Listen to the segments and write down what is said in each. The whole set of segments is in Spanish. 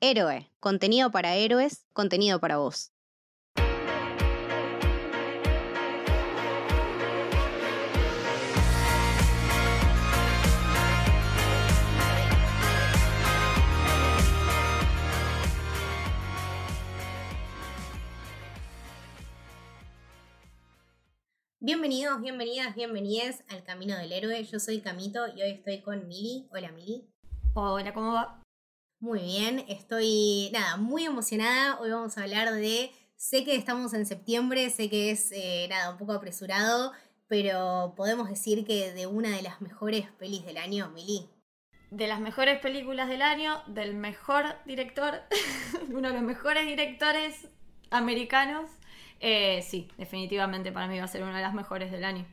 Héroe, contenido para héroes, contenido para vos. Bienvenidos, bienvenidas, bienvenidas al Camino del Héroe. Yo soy Camito y hoy estoy con Mili. Hola Mili. Hola, ¿cómo va? Muy bien, estoy nada, muy emocionada. Hoy vamos a hablar de, sé que estamos en septiembre, sé que es eh, nada, un poco apresurado, pero podemos decir que de una de las mejores pelis del año, Mili. De las mejores películas del año, del mejor director, uno de los mejores directores americanos. Eh, sí, definitivamente para mí va a ser una de las mejores del año.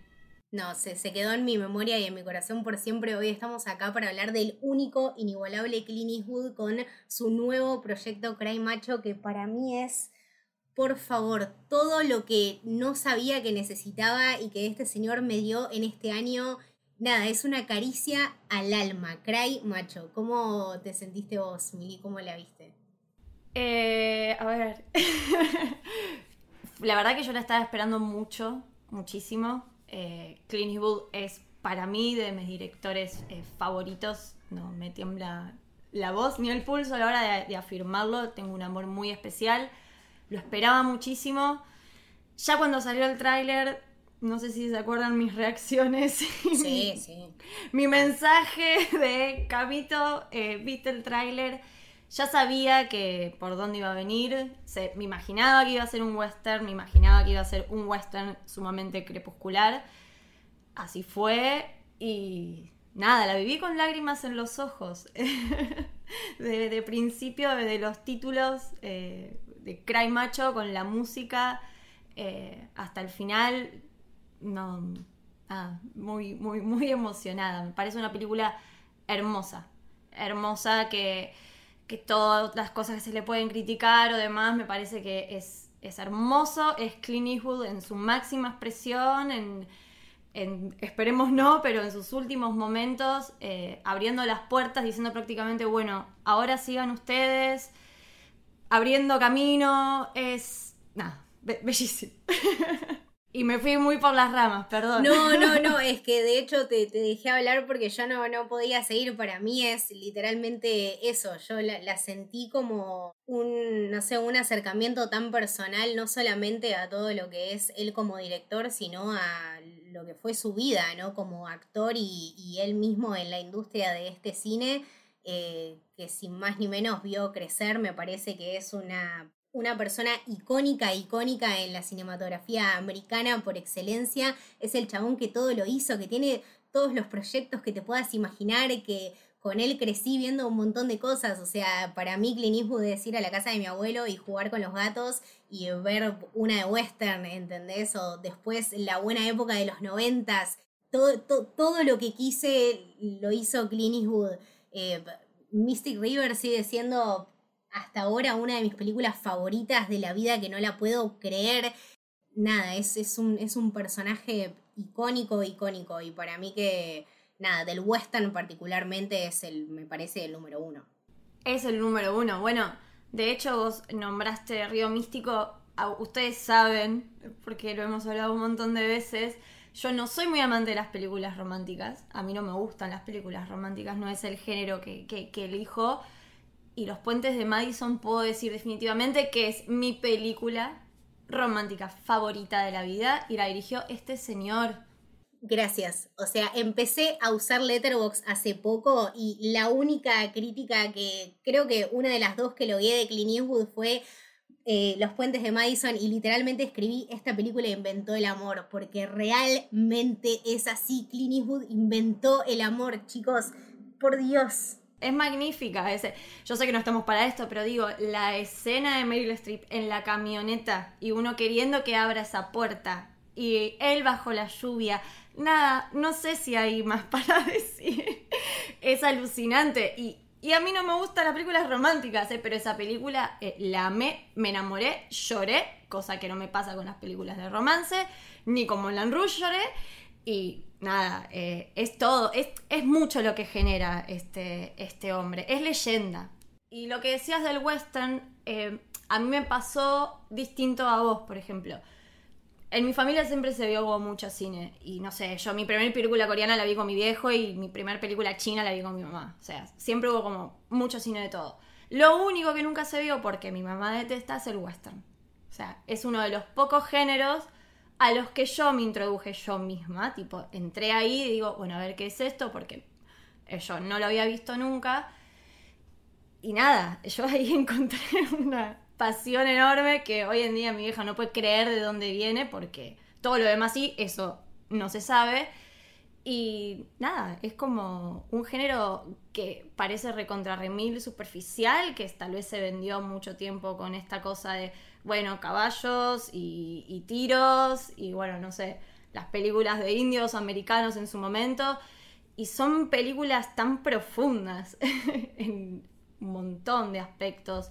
No, se, se quedó en mi memoria y en mi corazón por siempre. Hoy estamos acá para hablar del único, inigualable Clint Eastwood con su nuevo proyecto Cry Macho, que para mí es, por favor, todo lo que no sabía que necesitaba y que este señor me dio en este año. Nada, es una caricia al alma. Cry Macho. ¿Cómo te sentiste vos, Mili? ¿Cómo la viste? Eh, a ver. la verdad que yo la estaba esperando mucho, muchísimo eh, Clint Eastwood es para mí de mis directores eh, favoritos. No me tiembla la voz ni el pulso a la hora de, afirmarlo. Tengo un amor muy especial. Lo esperaba muchísimo. Ya cuando salió el tráiler, no sé si se acuerdan mis reacciones. Sí, sí. Mi mensaje de Camito, eh, viste el tráiler ya sabía que por dónde iba a venir, me imaginaba que iba a ser un western, me imaginaba que iba a ser un western sumamente crepuscular. Así fue y nada, la viví con lágrimas en los ojos. de, principio, de los títulos eh, de Cry Macho con la música eh, hasta el final, no, muy, muy, muy emocionada. Me parece una película hermosa, hermosa que que todas las cosas que se le pueden criticar o demás, me parece que es, es hermoso, es Clint Eastwood en su máxima expresión, en, esperemos no, pero en sus últimos momentos, eh, abriendo las puertas, diciendo prácticamente, bueno, ahora sigan ustedes, abriendo camino, es, nada, bellísimo. Y me fui muy por las ramas, perdón. No, no, no, es que de hecho te, dejé hablar porque yo no, no podía seguir. Para mí es literalmente eso. Yo la, sentí como un, no sé, un acercamiento tan personal, no solamente a todo lo que es él como director, sino a lo que fue su vida, ¿no? Como actor y, él mismo en la industria de este cine. Eh, que sin más ni menos vio crecer, me parece que es una una persona icónica, icónica en la cinematografía americana por excelencia. Es el chabón que todo lo hizo, que tiene todos los proyectos que te puedas imaginar, que con él crecí viendo un montón de cosas. O sea, para mí Clint Eastwood es ir a la casa de mi abuelo y jugar con los gatos y ver una de western, ¿entendés? O después la buena época de los noventas. Todo, todo lo que quise lo hizo Clint Eastwood. Eh, Mystic River sigue siendo hasta ahora una de mis películas favoritas de la vida que no la puedo creer. Nada, es, es, un, es un personaje icónico, icónico. Y para mí que, nada, del western particularmente es el, me parece, el número uno. Es el número uno. Bueno, de hecho vos nombraste Río Místico. Ustedes saben, porque lo hemos hablado un montón de veces, yo no soy muy amante de las películas románticas. A mí no me gustan las películas románticas, no es el género que, que, que elijo y Los Puentes de Madison puedo decir definitivamente que es mi película romántica favorita de la vida y la dirigió este señor. Gracias. O sea, empecé a usar Letterbox hace poco y la única crítica que creo que una de las dos que lo vi de Clint Eastwood fue eh, Los Puentes de Madison y literalmente escribí esta película inventó el amor porque realmente es así. Clint Eastwood inventó el amor, chicos. Por Dios es magnífica. Ese. Yo sé que no estamos para esto, pero digo, la escena de Meryl Streep en la camioneta y uno queriendo que abra esa puerta y él bajo la lluvia. Nada, no sé si hay más para decir. es alucinante. Y, a mí no me gustan las películas románticas, ¿eh? pero esa película eh, la amé, me enamoré, lloré, cosa que no me pasa con las películas de romance, ni como en Rouge lloré. Y nada, eh, es todo, es, mucho lo que genera este, este hombre, es leyenda. Y lo que decías del western, eh, a mí me pasó distinto a vos, por ejemplo. En mi familia siempre se vio mucho cine. Y no sé, yo mi primera película coreana la vi con mi viejo y mi primera película china la vi con mi mamá. O sea, siempre hubo como mucho cine de todo. Lo único que nunca se vio, porque mi mamá detesta, es el western. O sea, es uno de los pocos géneros a los que yo me introduje yo misma. Tipo, entré ahí y digo, bueno, a ver qué es esto, porque yo no lo había visto nunca. Y nada, yo ahí encontré una pasión enorme que hoy en día mi vieja no puede creer de dónde viene, porque todo lo demás sí, eso no se sabe. Y nada, es como un género que parece recontra remil superficial, que tal vez se vendió mucho tiempo con esta cosa de, bueno, caballos y, tiros, y bueno, no sé, las películas de indios americanos en su momento. Y son películas tan profundas en un montón de aspectos.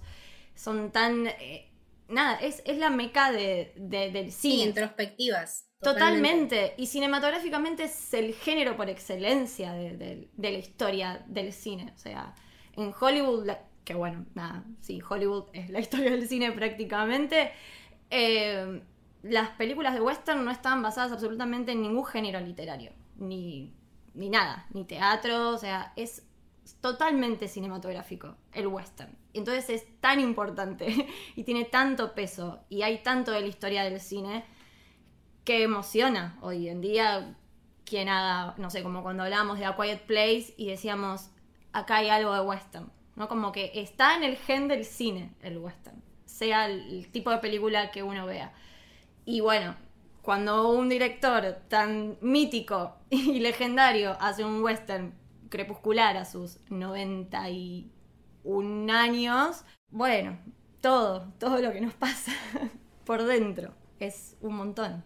Son tan... Eh, nada, es, es, la meca de, del cine. Sí, introspectivas. Totalmente. Y cinematográficamente es el género por excelencia de, la historia del cine. O sea, en Hollywood, que bueno, nada, sí, Hollywood es la historia del cine prácticamente. Eh, las películas de western no estaban basadas absolutamente en ningún género literario, ni, ni nada, ni teatro, o sea, es totalmente cinematográfico el western. Entonces es tan importante y tiene tanto peso y hay tanto de la historia del cine que emociona hoy en día quien haga, no sé, como cuando hablábamos de A Quiet Place y decíamos, acá hay algo de western, ¿no? Como que está en el gen del cine el western, sea el, tipo de película que uno vea. Y bueno, cuando un director tan mítico y legendario hace un western crepuscular a sus 91 años, bueno, todo, todo lo que nos pasa por dentro es un montón.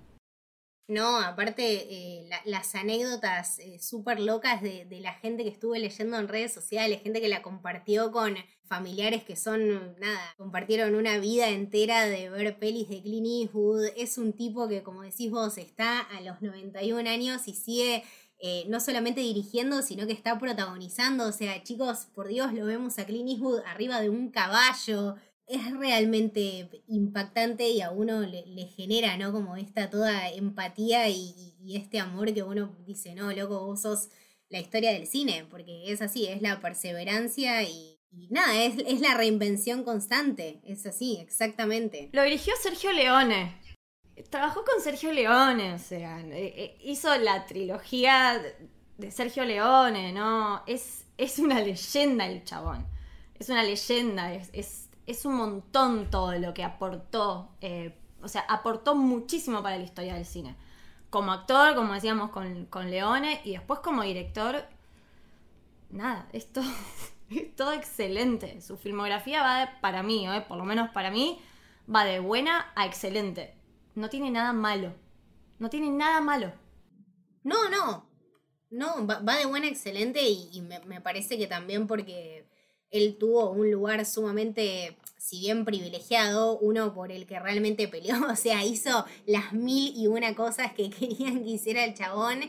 No, aparte eh, las anécdotas eh, súper locas de, de, la gente que estuve leyendo en redes sociales, gente que la compartió con familiares que son, nada, compartieron una vida entera de ver pelis de Clint Eastwood. Es un tipo que, como decís vos, está a los 91 años y sigue eh, no solamente dirigiendo, sino que está protagonizando. O sea, chicos, por Dios, lo vemos a Clint Eastwood arriba de un caballo es realmente impactante y a uno le, genera, ¿no? Como esta toda empatía y, este amor que uno dice, no, loco, vos sos la historia del cine, porque es así, es la perseverancia y, nada, es, es, la reinvención constante, es así, exactamente. Lo dirigió Sergio Leone. Trabajó con Sergio Leone, o sea, eh, eh, hizo la trilogía de Sergio Leone, ¿no? Es, es una leyenda el chabón. Es una leyenda, es es un montón todo lo que aportó, eh, o sea, aportó muchísimo para la historia del cine. Como actor, como decíamos con, Leone, y después como director, nada, esto es todo excelente. Su filmografía va para mí, eh, por lo menos para mí, va de buena a excelente. No tiene nada malo. No tiene nada malo. No, no. No, va, de buena a excelente y, me parece que también porque él tuvo un lugar sumamente, si bien privilegiado, uno por el que realmente peleó, o sea, hizo las mil y una cosas que querían que hiciera el chabón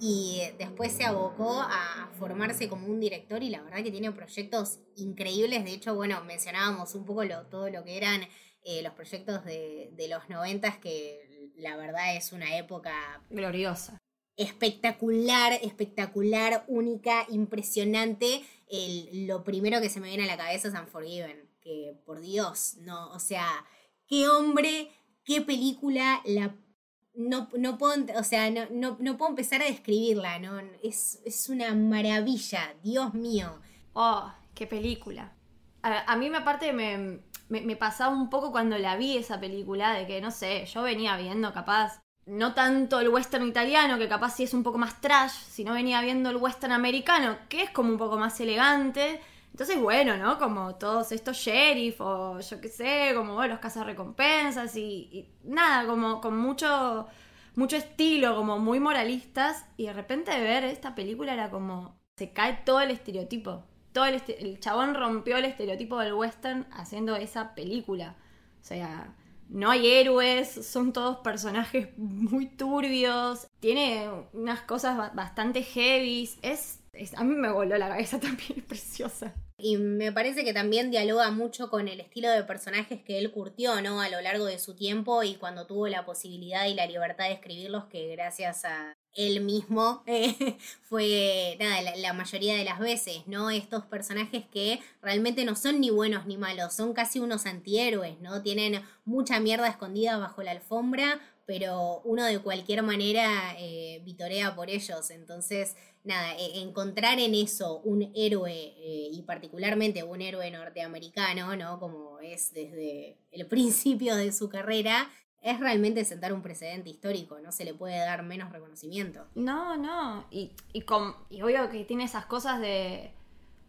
y después se abocó a formarse como un director y la verdad que tiene proyectos increíbles, de hecho, bueno, mencionábamos un poco lo, todo lo que eran eh, los proyectos de, de los noventas que la verdad es una época gloriosa espectacular, espectacular, única, impresionante. El, lo primero que se me viene a la cabeza es Unforgiven, que por Dios, no, o sea, qué hombre, qué película, la no, no puedo, o sea, no, no, puedo empezar a describirla, ¿no? Es, es, una maravilla, Dios mío. Oh, qué película. A, mí me aparte me, me, pasaba un poco cuando la vi esa película, de que, no sé, yo venía viendo capaz no tanto el western italiano, que capaz sí es un poco más trash, sino venía viendo el western americano, que es como un poco más elegante. Entonces, bueno, ¿no? Como todos estos sheriff o yo qué sé, como los cazarrecompensas y, y nada, como con mucho, mucho estilo, como muy moralistas. Y de repente ver esta película era como, se cae todo el estereotipo. Todo el, el chabón rompió el estereotipo del western haciendo esa película. O sea, no hay héroes, son todos personajes muy turbios, tiene unas cosas bastante heavy, es, a mí me voló la cabeza también, es preciosa. Y me parece que también dialoga mucho con el estilo de personajes que él curtió, ¿no? A lo largo de su tiempo y cuando tuvo la posibilidad y la libertad de escribirlos, que gracias a él mismo eh, fue, nada, la, mayoría de las veces, ¿no? Estos personajes que realmente no son ni buenos ni malos, son casi unos antihéroes, ¿no? Tienen mucha mierda escondida bajo la alfombra, pero uno de cualquier manera eh, vitorea por ellos. Entonces, nada, e, encontrar en eso un héroe, eh, y particularmente un héroe norteamericano, ¿no? Como es desde el principio de su carrera, es realmente sentar un precedente histórico, no se le puede dar menos reconocimiento. No, no, y, y, con, y obvio que tiene esas cosas de...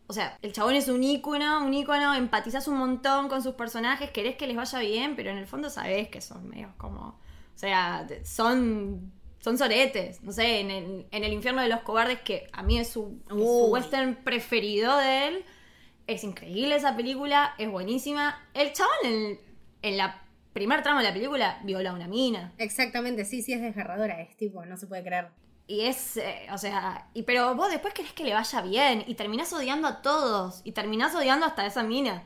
O sea, el chabón es un ícono, un ícono, empatizas un montón con sus personajes, querés que les vaya bien, pero en el fondo sabés que son medios como o sea, son, son soretes. No sé, en el, en el infierno de los cobardes, que a mí es su, western preferido de él. Es increíble esa película, es buenísima. El chaval en, en la primer tramo de la película viola a una mina. Exactamente, sí, sí, es desgarradora, es tipo, no se puede creer. Y es, eh, o sea, y, pero vos después querés que le vaya bien y terminás odiando a todos y terminás odiando hasta esa mina.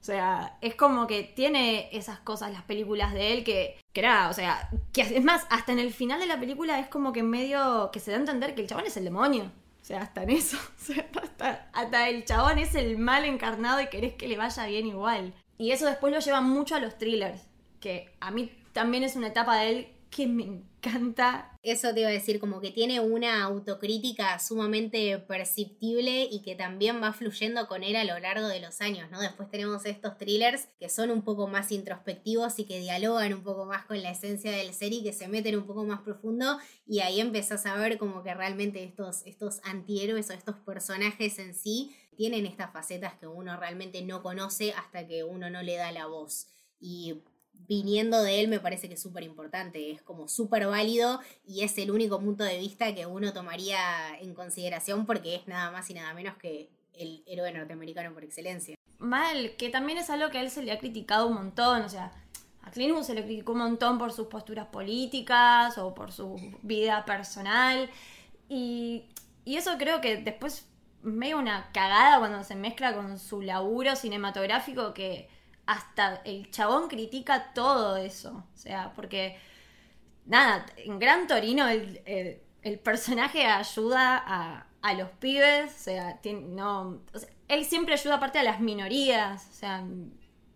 O sea, es como que tiene esas cosas las películas de él que, que era, o sea, que es más, hasta en el final de la película es como que en medio que se da a entender que el chabón es el demonio. O sea, hasta en eso. O sea, hasta, hasta el chabón es el mal encarnado y querés que le vaya bien igual. Y eso después lo lleva mucho a los thrillers, que a mí también es una etapa de él que me encanta. Eso te iba a decir, como que tiene una autocrítica sumamente perceptible y que también va fluyendo con él a lo largo de los años, ¿no? Después tenemos estos thrillers que son un poco más introspectivos y que dialogan un poco más con la esencia del ser y que se meten un poco más profundo y ahí empezás a ver como que realmente estos, estos antihéroes o estos personajes en sí tienen estas facetas que uno realmente no conoce hasta que uno no le da la voz. Y viniendo de él me parece que es súper importante, es como súper válido y es el único punto de vista que uno tomaría en consideración porque es nada más y nada menos que el héroe norteamericano por excelencia. Mal, que también es algo que a él se le ha criticado un montón, o sea, a Clint se le criticó un montón por sus posturas políticas o por su vida personal y, y eso creo que después medio una cagada cuando se mezcla con su laburo cinematográfico que hasta el chabón critica todo eso. O sea, porque, nada, en Gran Torino el, personaje ayuda a, a, los pibes, o sea, no, él siempre ayuda aparte a las minorías, o sea,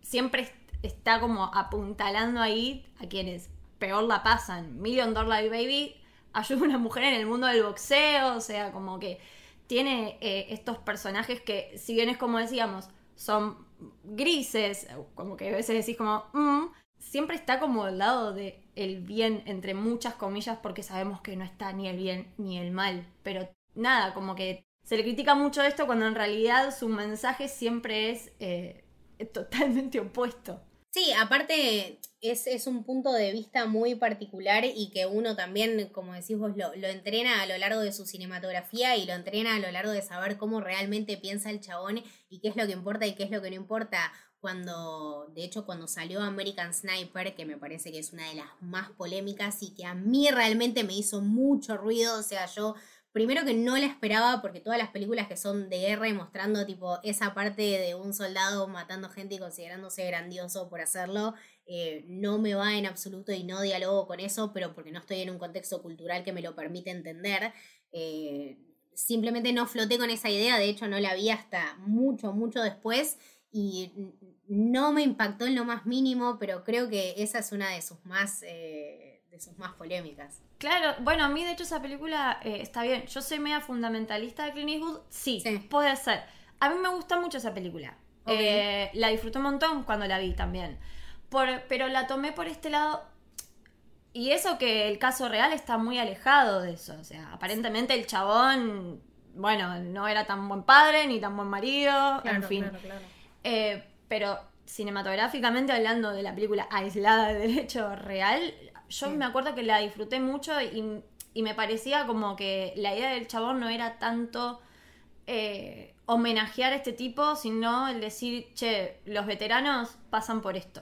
siempre está como apuntalando ahí a quienes peor la pasan. Million Dollar Baby ayuda a una mujer en el mundo del boxeo, o sea, como que tiene eh, estos personajes que, si bien es como decíamos, son grises, como que a veces decís como, mm", siempre está como al lado de el bien, entre muchas comillas, porque sabemos que no está ni el bien ni el mal. Pero nada, como que se le critica mucho esto cuando en realidad su mensaje siempre es eh, totalmente opuesto. Sí, aparte es, es, un punto de vista muy particular y que uno también, como decís vos, lo, lo, entrena a lo largo de su cinematografía y lo entrena a lo largo de saber cómo realmente piensa el chabón y qué es lo que importa y qué es lo que no importa. Cuando, de hecho, cuando salió American Sniper, que me parece que es una de las más polémicas y que a mí realmente me hizo mucho ruido, o sea, yo Primero que no la esperaba porque todas las películas que son de guerra mostrando tipo esa parte de un soldado matando gente y considerándose grandioso por hacerlo, eh, no me va en absoluto y no dialogo con eso, pero porque no estoy en un contexto cultural que me lo permite entender. Eh, simplemente no floté con esa idea, de hecho no la vi hasta mucho, mucho después y no me impactó en lo más mínimo, pero creo que esa es una de sus más... Eh, de sus más polémicas. Claro, bueno, a mí de hecho esa película eh, está bien. Yo soy media fundamentalista de Clint Eastwood, sí, puede ser. A mí me gusta mucho esa película. Eh, la disfruté un montón cuando la vi también. Por, pero la tomé por este lado. Y eso que el caso real está muy alejado de eso. O sea, aparentemente el chabón, bueno, no era tan buen padre ni tan buen marido, en fin. Eh, pero cinematográficamente hablando de la película aislada del hecho real, yo me acuerdo que la disfruté mucho y, me parecía como que la idea del chabón no era tanto eh, homenajear a este tipo, sino el decir, che, los veteranos pasan por esto.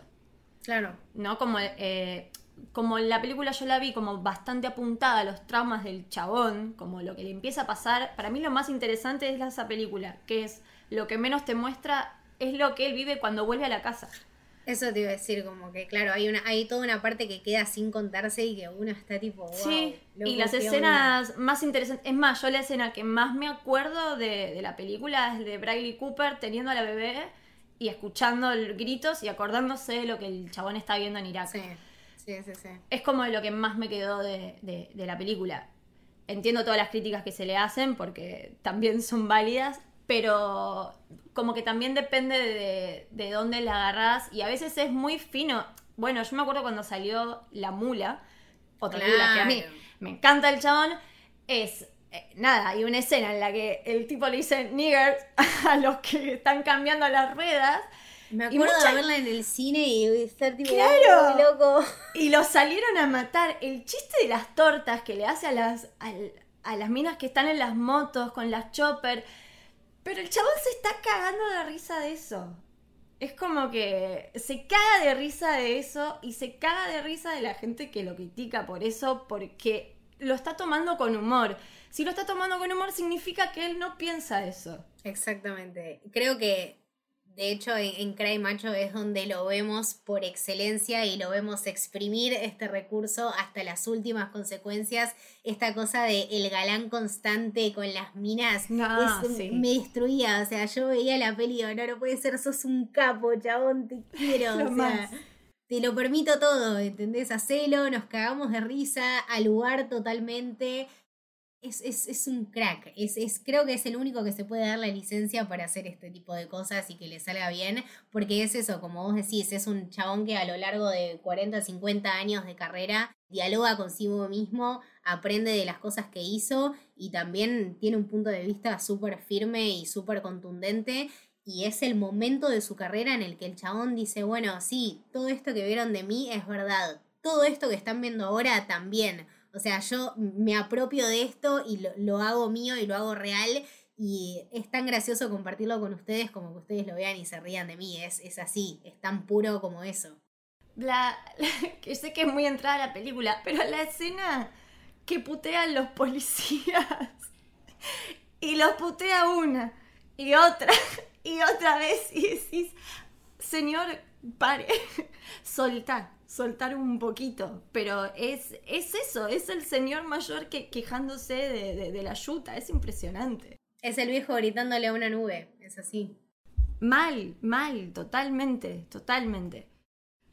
Claro. ¿No? Como, eh, como la película yo la vi como bastante apuntada a los traumas del chabón, como lo que le empieza a pasar. Para mí lo más interesante es esa película, que es lo que menos te muestra es lo que él vive cuando vuelve a la casa. Eso te iba a decir, como que claro, hay una, hay toda una parte que queda sin contarse y que uno está tipo, wow. Sí, loco, y las escenas más interesantes. Es más, yo la escena que más me acuerdo de, de la película es de Bradley Cooper teniendo a la bebé y escuchando gritos y acordándose de lo que el chabón está viendo en Irak. Sí, sí, sí, sí. Es como lo que más me quedó de, de- de la película. Entiendo todas las críticas que se le hacen porque también son válidas, pero como que también depende de, de dónde la agarrás y a veces es muy fino. Bueno, yo me acuerdo cuando salió La Mula, otra película que a mí Claro. me encanta el chabón, es eh, nada, hay una escena en la que el tipo le dice nigger a los que están cambiando las ruedas Me Y acuerdo mucha- de verla en el cine y estar tipo, ¡Claro! "Oh, loco. Y los salieron a matar. El chiste de las tortas que le hace a las, al- a, las minas que están en las motos con las chopper. Pero el chabón se está cagando de risa de eso. Es como que se caga de risa de eso y se caga de risa de la gente que lo critica por eso porque lo está tomando con humor. Si lo está tomando con humor significa que él no piensa eso. Exactamente. Creo que, de hecho, en, en Cry Macho es donde lo vemos por excelencia y lo vemos exprimir este recurso hasta las últimas consecuencias. Esta cosa de el galán constante con las minas No, es- sí. me destruía. O sea, yo veía la peli y digo, no, no puede ser, sos un capo, chabón, te quiero. Lo o sea, más. te lo permito todo, ¿entendés? Hacelo, nos cagamos de risa, al lugar totalmente. Es, es, un crack. Es, es, creo que es el único que se puede dar la licencia para hacer este tipo de cosas y que le salga bien. Porque es eso, como vos decís, es un chabón que a lo largo de 40, 50 años de carrera dialoga consigo mismo, aprende de las cosas que hizo y también tiene un punto de vista súper firme y súper contundente. Y es el momento de su carrera en el que el chabón dice, bueno, sí, todo esto que vieron de mí es verdad. Todo esto que están viendo ahora también. O sea, yo me apropio de esto y lo, lo hago mío y lo hago real. Y es tan gracioso compartirlo con ustedes como que ustedes lo vean y se rían de mí. Es, es así, es tan puro como eso. La, que sé que es muy entrada la película, pero la escena que putean los policías y los putea una y otra y otra vez y decís, señor, pare, soltar, soltar un poquito, pero es, es eso, es el señor mayor que quejándose de, de- de la yuta, es impresionante. Es el viejo gritándole a una nube, es así. Mal, mal, totalmente, totalmente.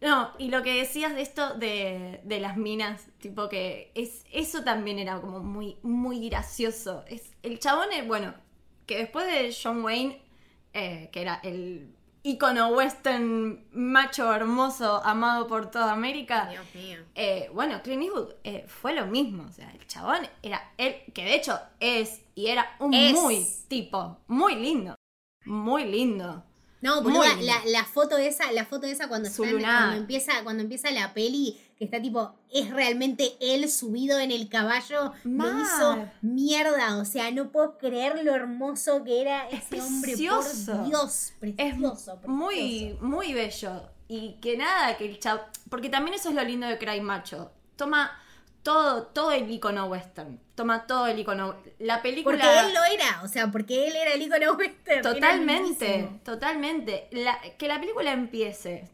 No, y lo que decías de esto de, de las minas, tipo que es eso también era como muy, muy gracioso. Es, el chabón, eh, bueno, que después de John Wayne, eh, que era el ícono western macho hermoso amado por toda América, Dios mío. eh, bueno, Clint Eastwood eh, fue lo mismo. O sea, el chabón era él, que de hecho es y era un Es. muy tipo, muy lindo. Muy lindo. No, boluda, la, la foto esa, la foto esa cuando, están- cuando empieza, cuando empieza la peli, que está tipo, es realmente él subido en el caballo, me Mal. hizo mierda. O sea, no puedo creer lo hermoso que era Es ese hombre. precioso. Por Dios, Es precioso, muy, muy bello. Y que nada, que el chavo. Porque también eso es lo lindo de Cry Macho. Toma todo, todo el icono western. Toma todo el icono. La película. Porque él lo era, o sea, porque él era el icono western. Totalmente, totalmente. La- que la película empiece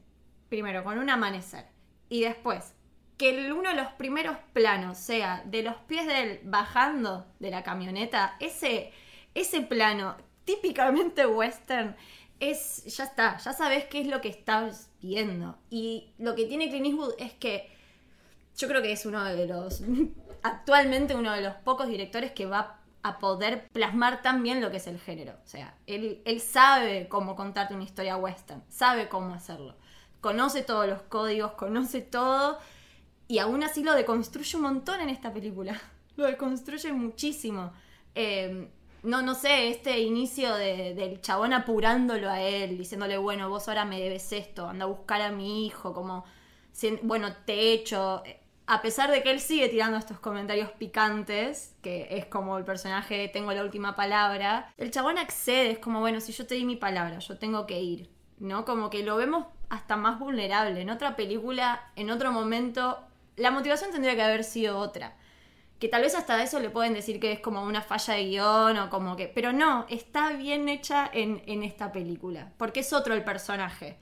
primero con un amanecer y después que uno de los primeros planos sea de los pies de él bajando de la camioneta, ese, ese plano típicamente western es, ya está, ya sabes qué es lo que estás viendo. Y lo que tiene Clint Eastwood es que yo creo que es uno de los, actualmente uno de los pocos directores que va a poder plasmar tan bien lo que es el género. O sea, él, él sabe cómo contarte una historia western, sabe cómo hacerlo. Conoce todos los códigos, conoce todo y aún así lo deconstruye un montón en esta película. Lo deconstruye muchísimo. Eh, no, no sé, este inicio de- del chabón apurándolo a él, diciéndole, bueno, vos ahora me debes esto, anda a buscar a mi hijo, como, bueno, te echo. A pesar de que él sigue tirando estos comentarios picantes, que es como el personaje tengo la última palabra, el chabón accede, es como, bueno, si yo te di mi palabra, yo tengo que ir, ¿no? Como que lo vemos hasta más vulnerable. En otra película, en otro momento, la motivación tendría que haber sido otra. que tal vez hasta eso le pueden decir que es como una falla de guion o como que... Pero no, está bien hecha en esta película, porque es otro el personaje.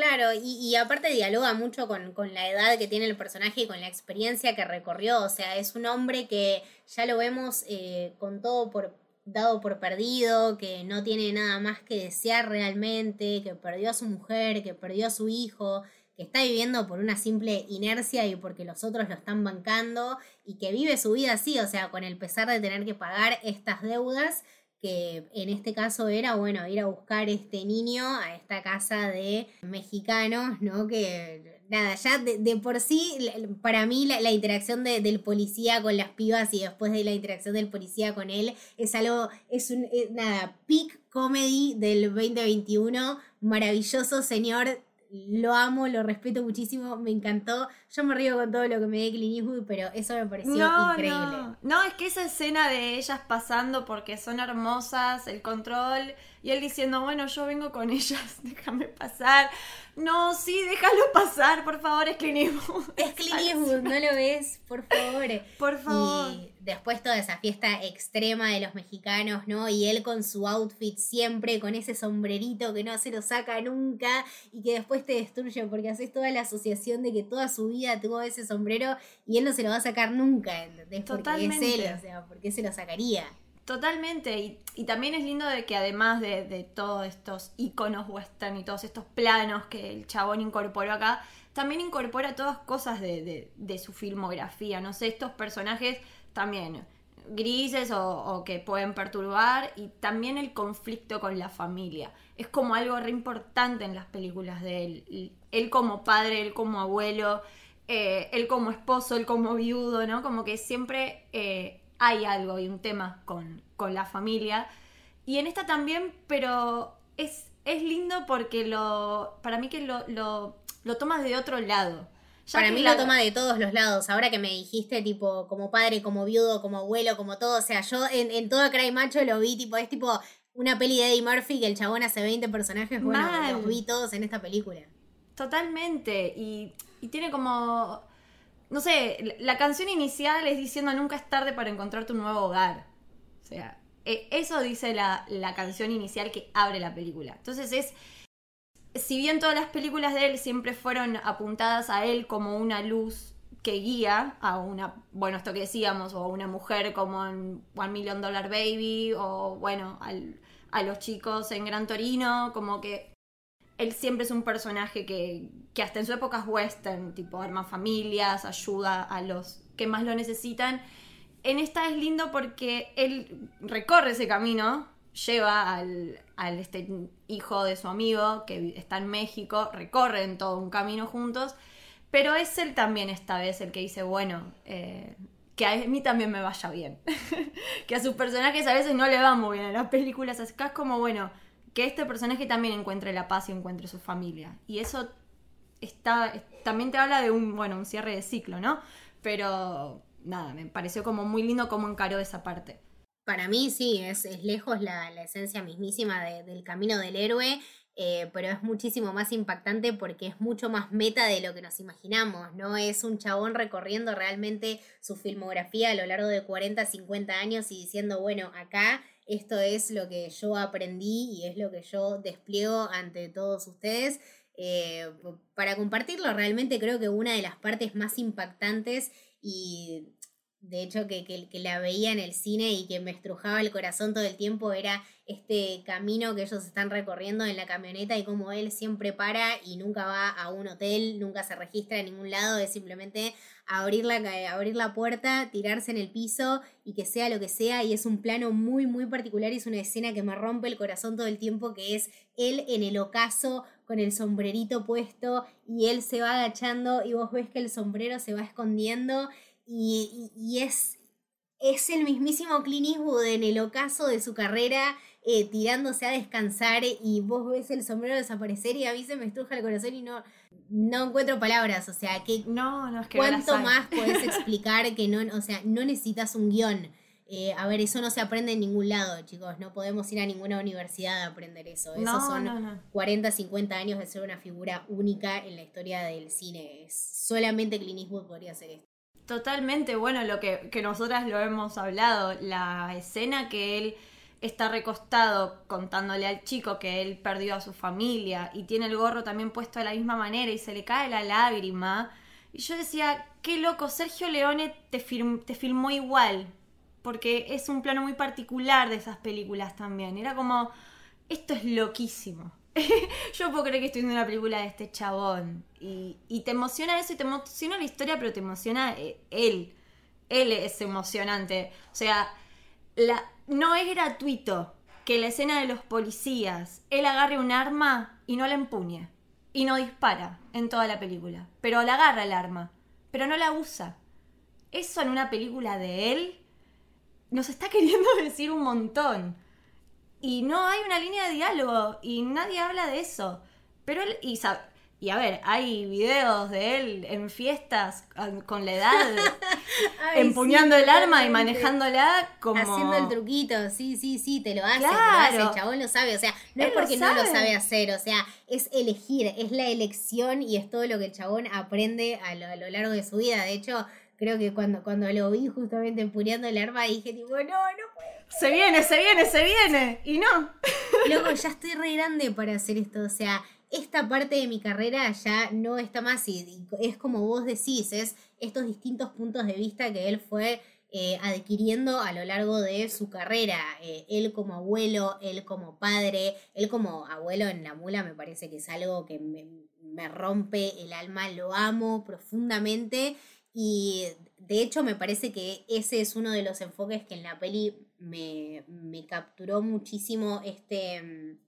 Claro, y, aparte dialoga mucho con, con, la edad que tiene el personaje y con la experiencia que recorrió. O sea, es un hombre que ya lo vemos eh, con todo por dado por perdido, que no tiene nada más que desear realmente, que perdió a su mujer, que perdió a su hijo, que está viviendo por una simple inercia y porque los otros lo están bancando y que vive su vida así, o sea, con el pesar de tener que pagar estas deudas que en este caso era, bueno, ir a buscar este niño a esta casa de mexicanos, ¿no? Que nada, ya de, por sí, para mí la, interacción del policía con las pibas y después de la interacción del policía con él es algo, es un, eh, nada, peak comedy del 2021, maravilloso señor lo amo, lo respeto muchísimo, me encantó. Yo me río con todo lo que me dé Clint Eastwood, pero eso me pareció increíble. No. no, es que esa escena de ellas pasando porque son hermosas, el control, y él diciendo, bueno, yo vengo con ellas, déjame pasar. No, sí, déjalo pasar, por favor, es Clint Eastwood. Es Clint Eastwood, no lo ves, por favor. Por favor. Y después toda esa fiesta extrema de los mexicanos, ¿no? Y él con su outfit siempre, con ese sombrerito que no se lo saca nunca y que después te destruye porque haces toda la asociación de que toda su vida tuvo ese sombrero y él no se lo va a sacar nunca, ¿entendés? Totalmente. Porque es él, o sea, porque se lo sacaría. Totalmente, y, también es lindo de que además de, todos estos iconos western y todos estos planos que el chabón incorporó acá, también incorpora todas cosas de, su filmografía, no sé, estos personajes también grises o, que pueden perturbar y también el conflicto con la familia. Es como algo re importante en las películas de él. Él como padre, él como abuelo, eh, él como esposo, él como viudo, ¿no? Como que siempre eh, hay algo y un tema con, la familia. Y en esta también, pero es, es lindo porque lo para mí que lo, lo, tomas de otro lado. Para mí lo toma de todos los lados. Ahora que me dijiste, tipo, como padre, como viudo, como abuelo, como todo. O sea, yo en, en todo Cry Macho lo vi, tipo, es tipo una peli de Eddie Murphy que el chabón hace 20 personajes. Bueno, los vi todos en esta película. Totalmente. Y, y tiene como no sé, la canción inicial es diciendo nunca es tarde para encontrarte un nuevo hogar. O sea, e, eso dice la, canción inicial que abre la película. Entonces es, si bien todas las películas de él siempre fueron apuntadas a él como una luz que guía a una, bueno, esto que decíamos, o una mujer como en One Million Dollar Baby, o bueno, a los chicos en Gran Torino, como que él siempre es un personaje que, que hasta en su época es western, tipo arma familias, ayuda a los que más lo necesitan. En esta es lindo porque él recorre ese camino, lleva al, este hijo de su amigo que está en México, recorren todo un camino juntos, pero es él también esta vez el que dice, bueno, eh, que a mí también me vaya bien. que a sus personajes a veces no le va muy bien en las películas, acá es como, bueno, que este personaje también encuentre la paz y encuentre su familia. Y eso está, también te habla de un, bueno, un cierre de ciclo, ¿no? Pero nada, me pareció como muy lindo cómo encaró esa parte. Para mí sí, es, lejos la, esencia mismísima del camino del héroe, eh, pero es muchísimo más impactante porque es mucho más meta de lo que nos imaginamos, ¿no? Es un chabón recorriendo realmente su filmografía a lo largo de 40, 50 años y diciendo, bueno, acá esto es lo que yo aprendí y es lo que yo despliego ante todos ustedes. Eh, para compartirlo, realmente creo que una de las partes más impactantes y de hecho que, que, la veía en el cine y que me estrujaba el corazón todo el tiempo era este camino que ellos están recorriendo en la camioneta y como él siempre para y nunca va a un hotel, nunca se registra en ningún lado, es simplemente abrir la, abrir la puerta, tirarse en el piso y que sea lo que sea y es un plano muy muy particular y es una escena que me rompe el corazón todo el tiempo que es él en el ocaso con el sombrerito puesto y él se va agachando y vos ves que el sombrero se va escondiendo y, es, es el mismísimo Clint Eastwood en el ocaso de su carrera, eh, tirándose a descansar y vos ves el sombrero desaparecer y a mí se me estruja el corazón y no, no encuentro palabras, o sea, que no, no es que cuánto más podés explicar que no, o sea, no necesitas un guion. Eh, a ver, eso no se aprende en ningún lado, chicos. No podemos ir a ninguna universidad a aprender eso. Esos son 40, 50 años de ser una figura única en la historia del cine. Solamente Clint Eastwood podría hacer esto. Totalmente, bueno, lo que, que nosotras lo hemos hablado, la escena que él está recostado contándole al chico que él perdió a su familia y tiene el gorro también puesto de la misma manera y se le cae la lágrima. Y yo decía, qué loco, Sergio Leone te, te filmó igual, porque es un plano muy particular de esas películas también. Era como, esto es loquísimo. yo puedo creer que estoy viendo una película de este chabón. Y, y, te emociona eso y te emociona la historia, pero te emociona eh, él. Él es emocionante. O sea, la, no es gratuito que la escena de los policías, él agarre un arma y no la empuñe. Y no dispara en toda la película. Pero la agarra el arma. Pero no la usa. Eso en una película de él nos está queriendo decir un montón. Y no hay una línea de diálogo y nadie habla de eso. Pero él, y, y a ver, hay videos de él en fiestas con la edad, empuñando el arma y manejándola como... Haciendo el truquito, sí, sí, sí, te lo hace, te lo hace, el chabón lo sabe, o sea, no es porque no lo sabe hacer, o sea, es elegir, es la elección y es todo lo que el chabón aprende a lo, a lo largo de su vida. De hecho, creo que cuando, cuando lo vi justamente empuñando el arma dije tipo, no, no puedo. Se viene, se viene, se viene. Y no. Luego ya estoy re grande para hacer esto, o sea esta parte de mi carrera ya no está más y, es como vos decís, es estos distintos puntos de vista que él fue eh, adquiriendo a lo largo de su carrera. Eh, él como abuelo, él como padre, él como abuelo en la mula me parece que es algo que me, rompe el alma, lo amo profundamente y de hecho me parece que ese es uno de los enfoques que en la peli me, me capturó muchísimo este mm,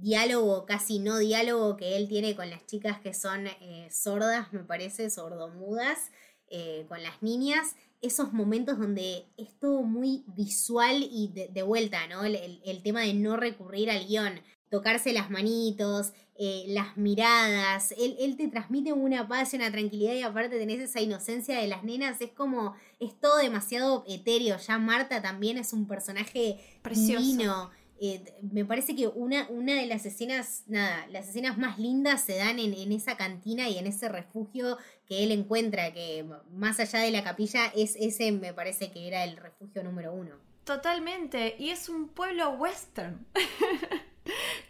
diálogo, casi no diálogo que él tiene con las chicas que son eh, sordas, me parece, sordomudas, eh, con las niñas, esos momentos donde es todo muy visual y de, vuelta, ¿no? El, tema de no recurrir al guion, tocarse las manitos, eh, las miradas, él, él, te transmite una paz y una tranquilidad y aparte tenés esa inocencia de las nenas, es como, es todo demasiado etéreo, ya Marta también es un personaje Precioso. Eh, me parece que una, una de las escenas, nada, las escenas más lindas se dan en, en, esa cantina y en ese refugio que él encuentra, que más allá de la capilla, es ese me parece que era el refugio número uno. Totalmente, y es un pueblo western.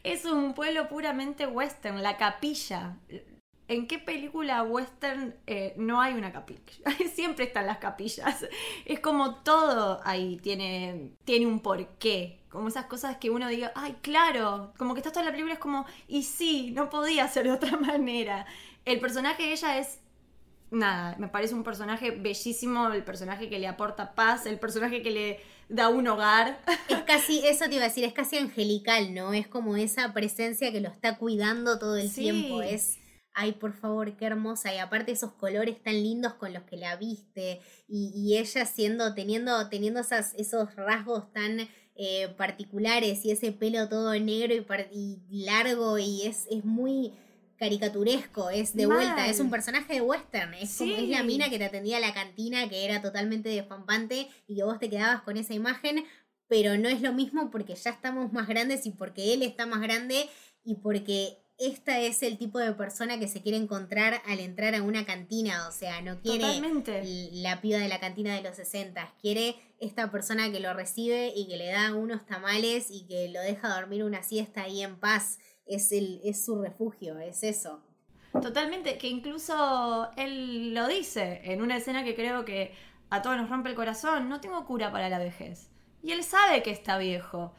es un pueblo puramente western, la capilla. ¿En qué película western eh, no hay una capilla? Siempre están las capillas. Es como todo ahí tiene, tiene un porqué. Como esas cosas que uno diga, ay, claro. Como que estás toda la película es como, y sí, no podía ser de otra manera. El personaje de ella es nada, me parece un personaje bellísimo, el personaje que le aporta paz, el personaje que le da un hogar. Es casi, eso te iba a decir, es casi angelical, ¿no? Es como esa presencia que lo está cuidando todo el tiempo. Es ay, por favor, qué hermosa. Y aparte esos colores tan lindos con los que la viste. Y, ella siendo, teniendo, teniendo esas, esos rasgos tan eh, particulares y ese pelo todo negro y, largo y es, es muy caricaturesco, es de vuelta, es un personaje de western, es como es la mina que te atendía a la cantina, que era totalmente despampante y que vos te quedabas con esa imagen, pero no es lo mismo porque ya estamos más grandes y porque él está más grande y porque esta es el tipo de persona que se quiere encontrar al entrar a una cantina, o sea, no quiere la piba de la cantina de los 60, quiere esta persona que lo recibe y que le da unos tamales y que lo deja dormir una siesta ahí en paz, es, el, es su refugio, es eso. Totalmente, que incluso él lo dice en una escena que creo que a todos nos rompe el corazón, no tengo cura para la vejez. Y él sabe que está viejo.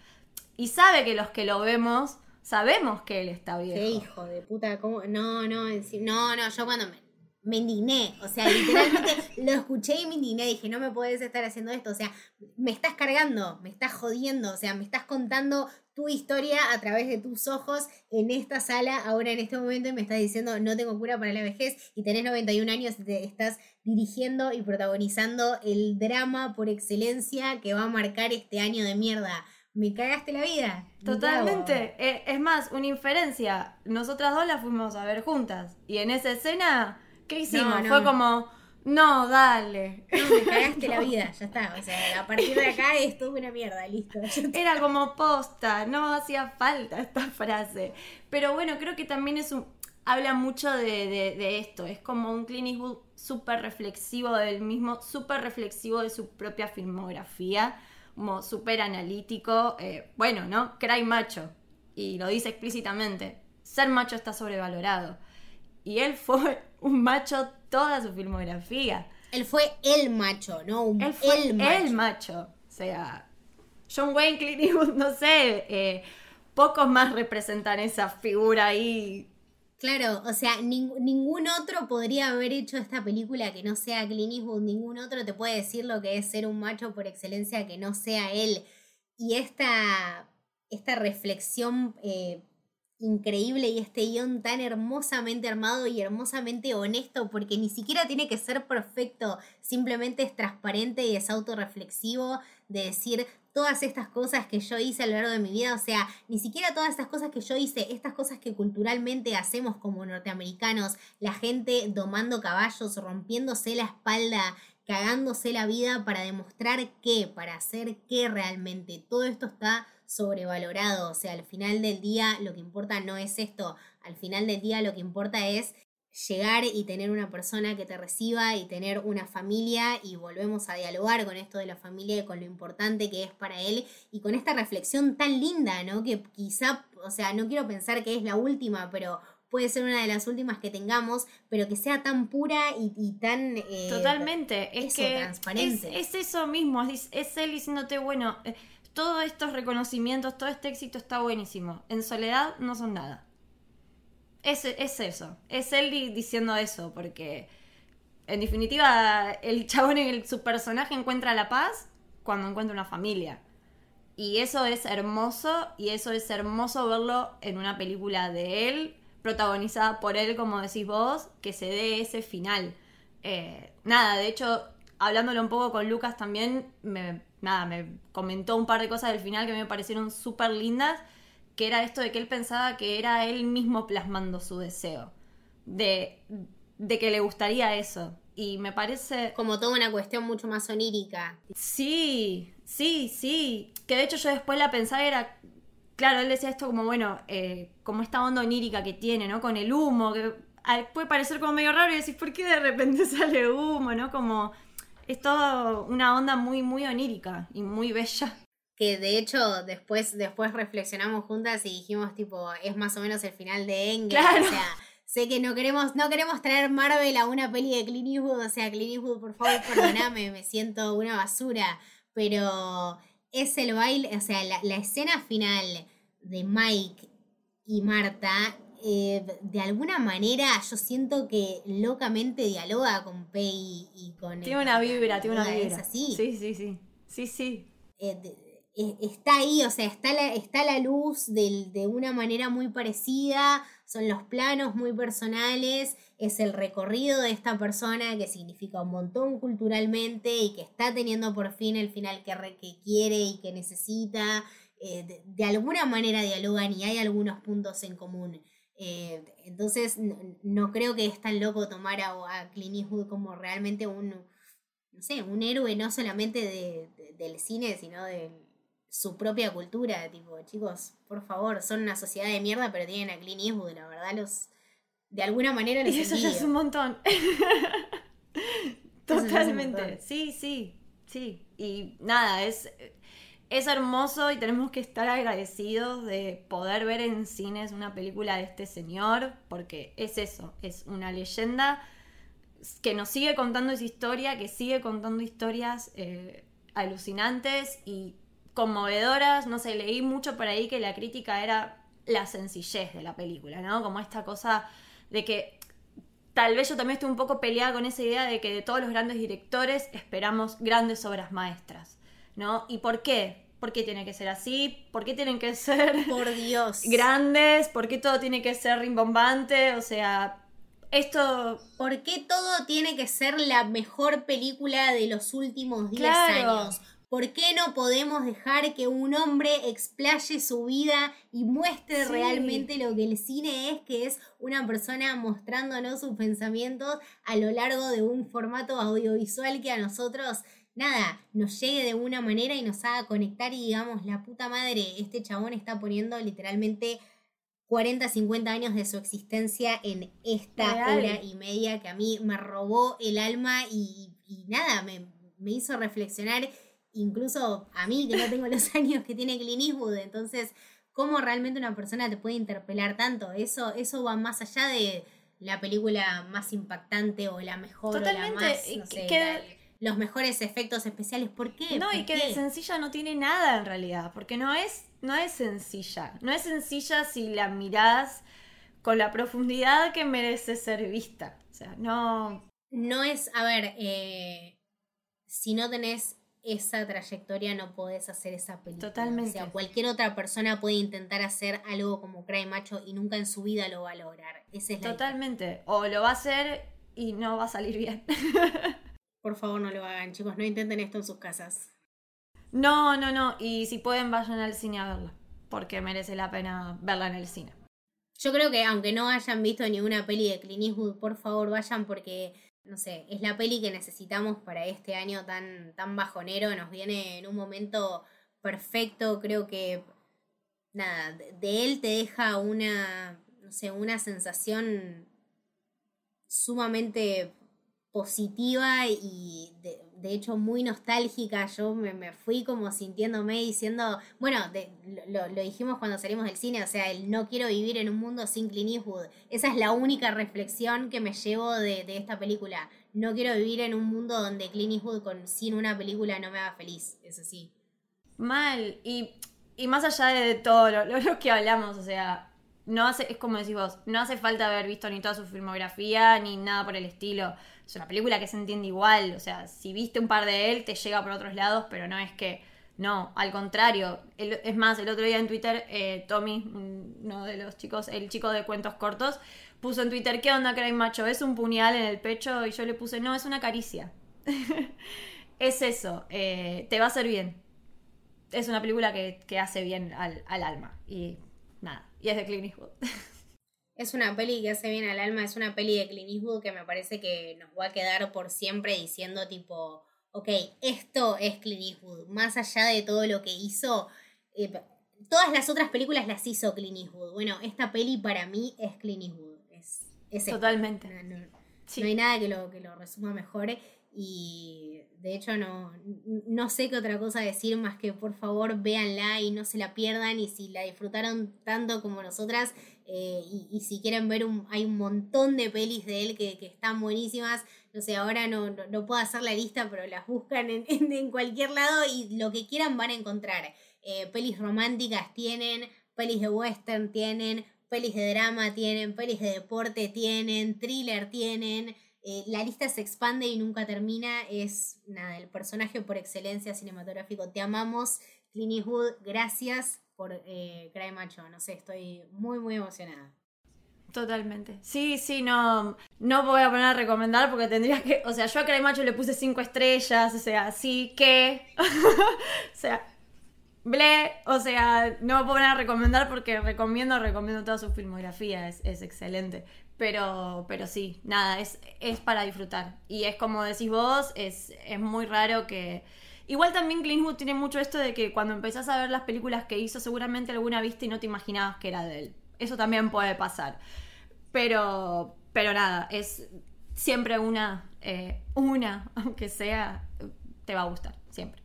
Y sabe que los que lo vemos sabemos que él está viejo. Qué hijo de puta, ¿cómo? No, no, no, no, yo cuando me, me indigné, o sea, literalmente lo escuché y me indigné, dije, no me puedes estar haciendo esto, o sea, me estás cargando, me estás jodiendo, o sea, me estás contando tu historia a través de tus ojos en esta sala, ahora en este momento y me estás diciendo, no tengo cura para la vejez y tenés 91 años y te estás dirigiendo y protagonizando el drama por excelencia que va a marcar este año de mierda me cagaste la vida. Totalmente. Eh, es más, una inferencia. Nosotras dos la fuimos a ver juntas. Y en esa escena, ¿qué hicimos? Fue como, no, dale. No, me cagaste la vida, ya está. O sea, a partir de acá es todo una mierda, listo. Era como posta, no hacía falta esta frase. Pero bueno, creo que también es un. Habla mucho de, de, esto. Es como un Clint Eastwood súper reflexivo del mismo, súper reflexivo de su propia filmografía, como súper analítico. Eh, bueno, ¿no? Cry macho, y lo dice explícitamente, ser macho está sobrevalorado. Y él fue un macho toda su filmografía. Él fue el macho, ¿no? Un, él fue el macho. O sea, John Wayne, Clint Eastwood, no sé, eh, pocos más representan esa figura ahí. Claro, o sea, ningún otro podría haber hecho esta película que no sea Clint Eastwood, ningún otro te puede decir lo que es ser un macho por excelencia que no sea él. Y esta, esta reflexión eh, increíble y este guion tan hermosamente armado y hermosamente honesto, porque ni siquiera tiene que ser perfecto, simplemente es transparente y es autorreflexivo de decir todas estas cosas que yo hice a lo largo de mi vida, o sea, ni siquiera todas estas cosas que yo hice, estas cosas que culturalmente hacemos como norteamericanos, la gente domando caballos, rompiéndose la espalda, cagándose la vida para demostrar qué, para hacer qué realmente, todo esto está sobrevalorado. O sea, al final del día lo que importa no es esto. Al final del día lo que importa es llegar y tener una persona que te reciba y tener una familia y volvemos a dialogar con esto de la familia y con lo importante que es para él y con esta reflexión tan linda, ¿no? Que quizá, o sea, no quiero pensar que es la última, pero puede ser una de las últimas que tengamos, pero que sea tan pura y, tan... Eh, Totalmente, es que transparente. Es, eso mismo, es, es él diciéndote, bueno... Eh, todos estos reconocimientos, todo este éxito está buenísimo. En soledad no son nada. Es, es eso. Es él diciendo eso, porque en definitiva el chabón en su personaje encuentra la paz cuando encuentra una familia. Y eso es hermoso, y eso es hermoso verlo en una película de él, protagonizada por él, como decís vos, que se dé ese final. Eh, nada, de hecho, hablándolo un poco con Lucas también, me nada, me comentó un par de cosas del final que me parecieron súper lindas, que era esto de que él pensaba que era él mismo plasmando su deseo, de, de que le gustaría eso. Y me parece... Como toda una cuestión mucho más onírica. Sí, sí, sí. Que de hecho yo después la pensaba era... Claro, él decía esto como, bueno, eh, como esta onda onírica que tiene, ¿no? Con el humo, que puede parecer como medio raro y decís, ¿por qué de repente sale humo, ¿no? Como es todo una onda muy, muy onírica y muy bella. Que de hecho después, después reflexionamos juntas y dijimos tipo, es más o menos el final de Endgame. O sea, sé que no queremos, no queremos traer Marvel a una peli de Clint Eastwood. O sea, Clint Eastwood, por favor, perdoname, me siento una basura. Pero es el baile, o sea, la, la escena final de Mike y Marta eh, de alguna manera yo siento que locamente dialoga con Pei y con... Tiene una vibra, tiene una vibra. Es así. Sí, sí, sí. Sí, sí. Eh, eh, está ahí, o sea, está la, está la luz de, una manera muy parecida, son los planos muy personales, es el recorrido de esta persona que significa un montón culturalmente y que está teniendo por fin el final que, que quiere y que necesita. De, de, alguna manera dialogan y hay algunos puntos en común. Eh, entonces, no, creo que es tan loco tomar a, a, Clint Eastwood como realmente un, no sé, un héroe no solamente de, del cine, sino de su propia cultura. Tipo, chicos, por favor, son una sociedad de mierda, pero tienen a Clint Eastwood, la verdad, los. De alguna manera Y eso ya es un montón. Totalmente. Sí, sí, sí. Y nada, es es hermoso y tenemos que estar agradecidos de poder ver en cines una película de este señor, porque es eso, es una leyenda que nos sigue contando esa historia, que sigue contando historias eh, alucinantes y conmovedoras. No sé, leí mucho por ahí que la crítica era la sencillez de la película, ¿no? Como esta cosa de que tal vez yo también estoy un poco peleada con esa idea de que de todos los grandes directores esperamos grandes obras maestras. ¿no? ¿Y por qué? ¿Por qué tiene que ser así? ¿Por qué tienen que ser por Dios grandes? ¿Por qué todo tiene que ser rimbombante? O sea, esto ¿Por qué todo tiene que ser la mejor película de los últimos 10 años? ¿Por qué no podemos dejar que un hombre explaye su vida y muestre realmente lo que el cine es, que es una persona mostrándonos sus pensamientos a lo largo de un formato audiovisual que a nosotros nada, nos llegue de una manera y nos haga conectar y digamos, la puta madre, este chabón está poniendo literalmente 40, 50 años de su existencia en esta hora y media que a mí me robó el alma y, nada, me, hizo reflexionar, incluso a mí que no tengo los años que tiene Clint Eastwood, entonces, ¿cómo realmente una persona te puede interpelar tanto? Eso, eso va más allá de la película más impactante o la mejor Totalmente. o la más, no sé, los mejores efectos especiales. ¿Por qué? No, y que de sencilla no tiene nada en realidad, porque no es, no es sencilla. No es sencilla si la mirás con la profundidad que merece ser vista. O sea, no... No es, a ver, eh, si no tenés esa trayectoria no podés hacer esa película. Totalmente. O sea, cualquier otra persona puede intentar hacer algo como Cry Macho y nunca en su vida lo va a lograr. Ese es Totalmente. O lo va a hacer y no va a salir bien. Por favor, no lo hagan, chicos, no intenten esto en sus casas. No, no, no. Y si pueden, vayan al cine a verla. Porque merece la pena verla en el cine. Yo creo que aunque no hayan visto ninguna peli de Clint Eastwood, por favor vayan porque, no sé, es la peli que necesitamos para este año tan, tan bajonero. Nos viene en un momento perfecto. Creo que, nada, de él te deja una, no sé, una sensación sumamente positiva y de, hecho muy nostálgica. Yo me, fui como sintiéndome diciendo, bueno, lo, dijimos cuando salimos del cine, o sea, el no quiero vivir en un mundo sin Clint Eastwood. Esa es la única reflexión que me llevo de, esta película. No quiero vivir en un mundo donde Clint Eastwood con, sin una película no me haga feliz, eso sí. Mal, y, más allá de todo lo, lo que hablamos, o sea, no hace, es como decís vos, no hace falta haber visto ni toda su filmografía, ni nada por el estilo es una película que se entiende igual, o sea, si viste un par de él, te llega por otros lados, pero no es que, no, al contrario. es más, el otro día en Twitter, eh, Tommy, uno de los chicos, el chico de cuentos cortos, puso en Twitter, ¿qué onda, Cray Macho? ¿Es un puñal en el pecho? Y yo le puse, no, es una caricia. es eso, eh, te va a hacer bien. Es una película que, hace bien al, al alma. Y nada, y es de Clint Eastwood. Es una peli que hace bien al alma, es una peli de Clint Eastwood que me parece que nos va a quedar por siempre diciendo tipo, ok, esto es Clint Eastwood, más allá de todo lo que hizo, eh, todas las otras películas las hizo Clint Eastwood. Bueno, esta peli para mí es Clint Eastwood. Es, Totalmente. No, hay nada que lo, que lo resuma mejor. Y de hecho no, no sé qué otra cosa decir más que por favor véanla y no se la pierdan y si la disfrutaron tanto como nosotras eh, y, si quieren ver hay un montón de pelis de él que, están buenísimas, no sé, ahora no, no, puedo hacer la lista pero las buscan en, en, cualquier lado y lo que quieran van a encontrar. Eh, pelis románticas tienen, pelis de western tienen, pelis de drama tienen, pelis de deporte tienen, thriller tienen. Eh, la lista se expande y nunca termina. Es nada, el personaje por excelencia cinematográfico. Te amamos, Clint Eastwood. Gracias por eh, Macho. No sé, estoy muy, muy emocionada. Totalmente. Sí, sí, no, no voy a poner a recomendar porque tendría que. O sea, yo a Cry Macho le puse cinco estrellas, o sea, sí que. o sea, ble, o sea, no puedo poner a recomendar porque recomiendo, recomiendo toda su filmografía, es, es excelente. Pero, pero sí, nada, es, es para disfrutar. Y es como decís vos, es, es muy raro que... Igual también Clint Eastwood tiene mucho esto de que cuando empezás a ver las películas que hizo, seguramente alguna viste y no te imaginabas que era de él. Eso también puede pasar. Pero, pero nada, es siempre una, eh, una, aunque sea, te va a gustar, siempre.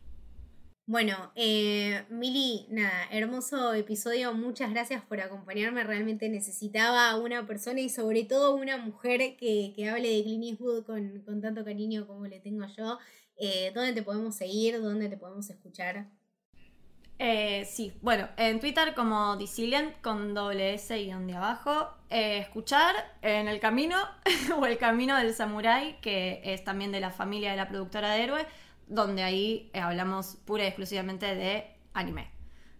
Bueno, eh, Mili, nada, hermoso episodio. Muchas gracias por acompañarme. Realmente necesitaba una persona y sobre todo una mujer que, hable de Clint Eastwood con, tanto cariño como le tengo yo. Eh, ¿Dónde te podemos seguir? ¿Dónde te podemos escuchar? Eh, sí, bueno, en Twitter como Disilient con doble S y de abajo. Eh, escuchar en El Camino o El Camino del Samurai, que es también de la familia de la productora de Héroe donde ahí hablamos pura y exclusivamente de anime.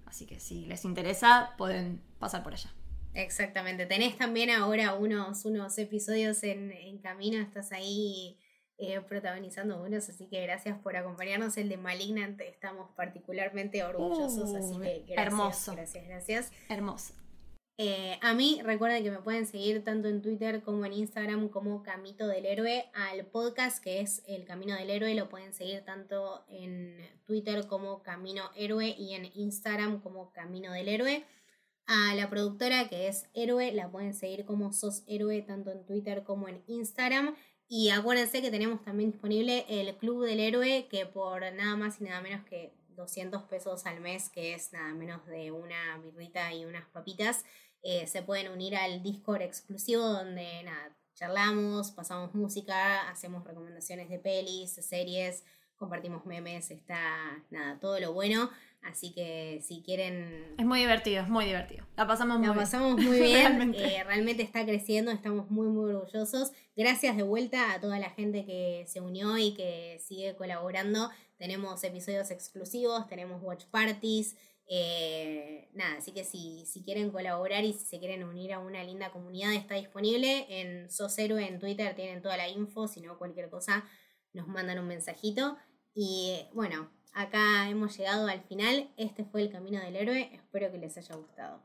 Así que si les interesa, pueden pasar por allá. Exactamente. Tenés también ahora unos, unos episodios en, camino, estás ahí eh, protagonizando unos, así que gracias por acompañarnos. El de Malignant estamos particularmente orgullosos, así uh, que gracias. Hermoso. Gracias, gracias. Hermoso. Eh, a mí recuerden que me pueden seguir tanto en Twitter como en Instagram como Camito del Héroe. Al podcast que es El Camino del Héroe lo pueden seguir tanto en Twitter como Camino Héroe y en Instagram como Camino del Héroe. A la productora que es Héroe, la pueden seguir como Sos Héroe tanto en Twitter como en Instagram. Y acuérdense que tenemos también disponible el Club del Héroe, que por nada más y nada menos que 200 pesos al mes, que es nada menos de una birrita y unas papitas, eh, se pueden unir al Discord exclusivo donde nada, charlamos, pasamos música, hacemos recomendaciones de pelis, series, compartimos memes, está nada, todo lo bueno. Así que si quieren... Es muy divertido, es muy divertido. La pasamos muy bien. La pasamos muy bien. Eh, realmente. está creciendo, estamos muy, muy orgullosos. Gracias de vuelta a toda la gente que se unió y que sigue colaborando. Tenemos episodios exclusivos, tenemos watch parties. Eh, nada, así que si, si quieren colaborar y si se quieren unir a una linda comunidad, está disponible. En Sos Héroe en Twitter tienen toda la info. Si no, cualquier cosa, nos mandan un mensajito. Y bueno, acá hemos llegado al final. Este fue el Camino del Héroe. Espero que les haya gustado.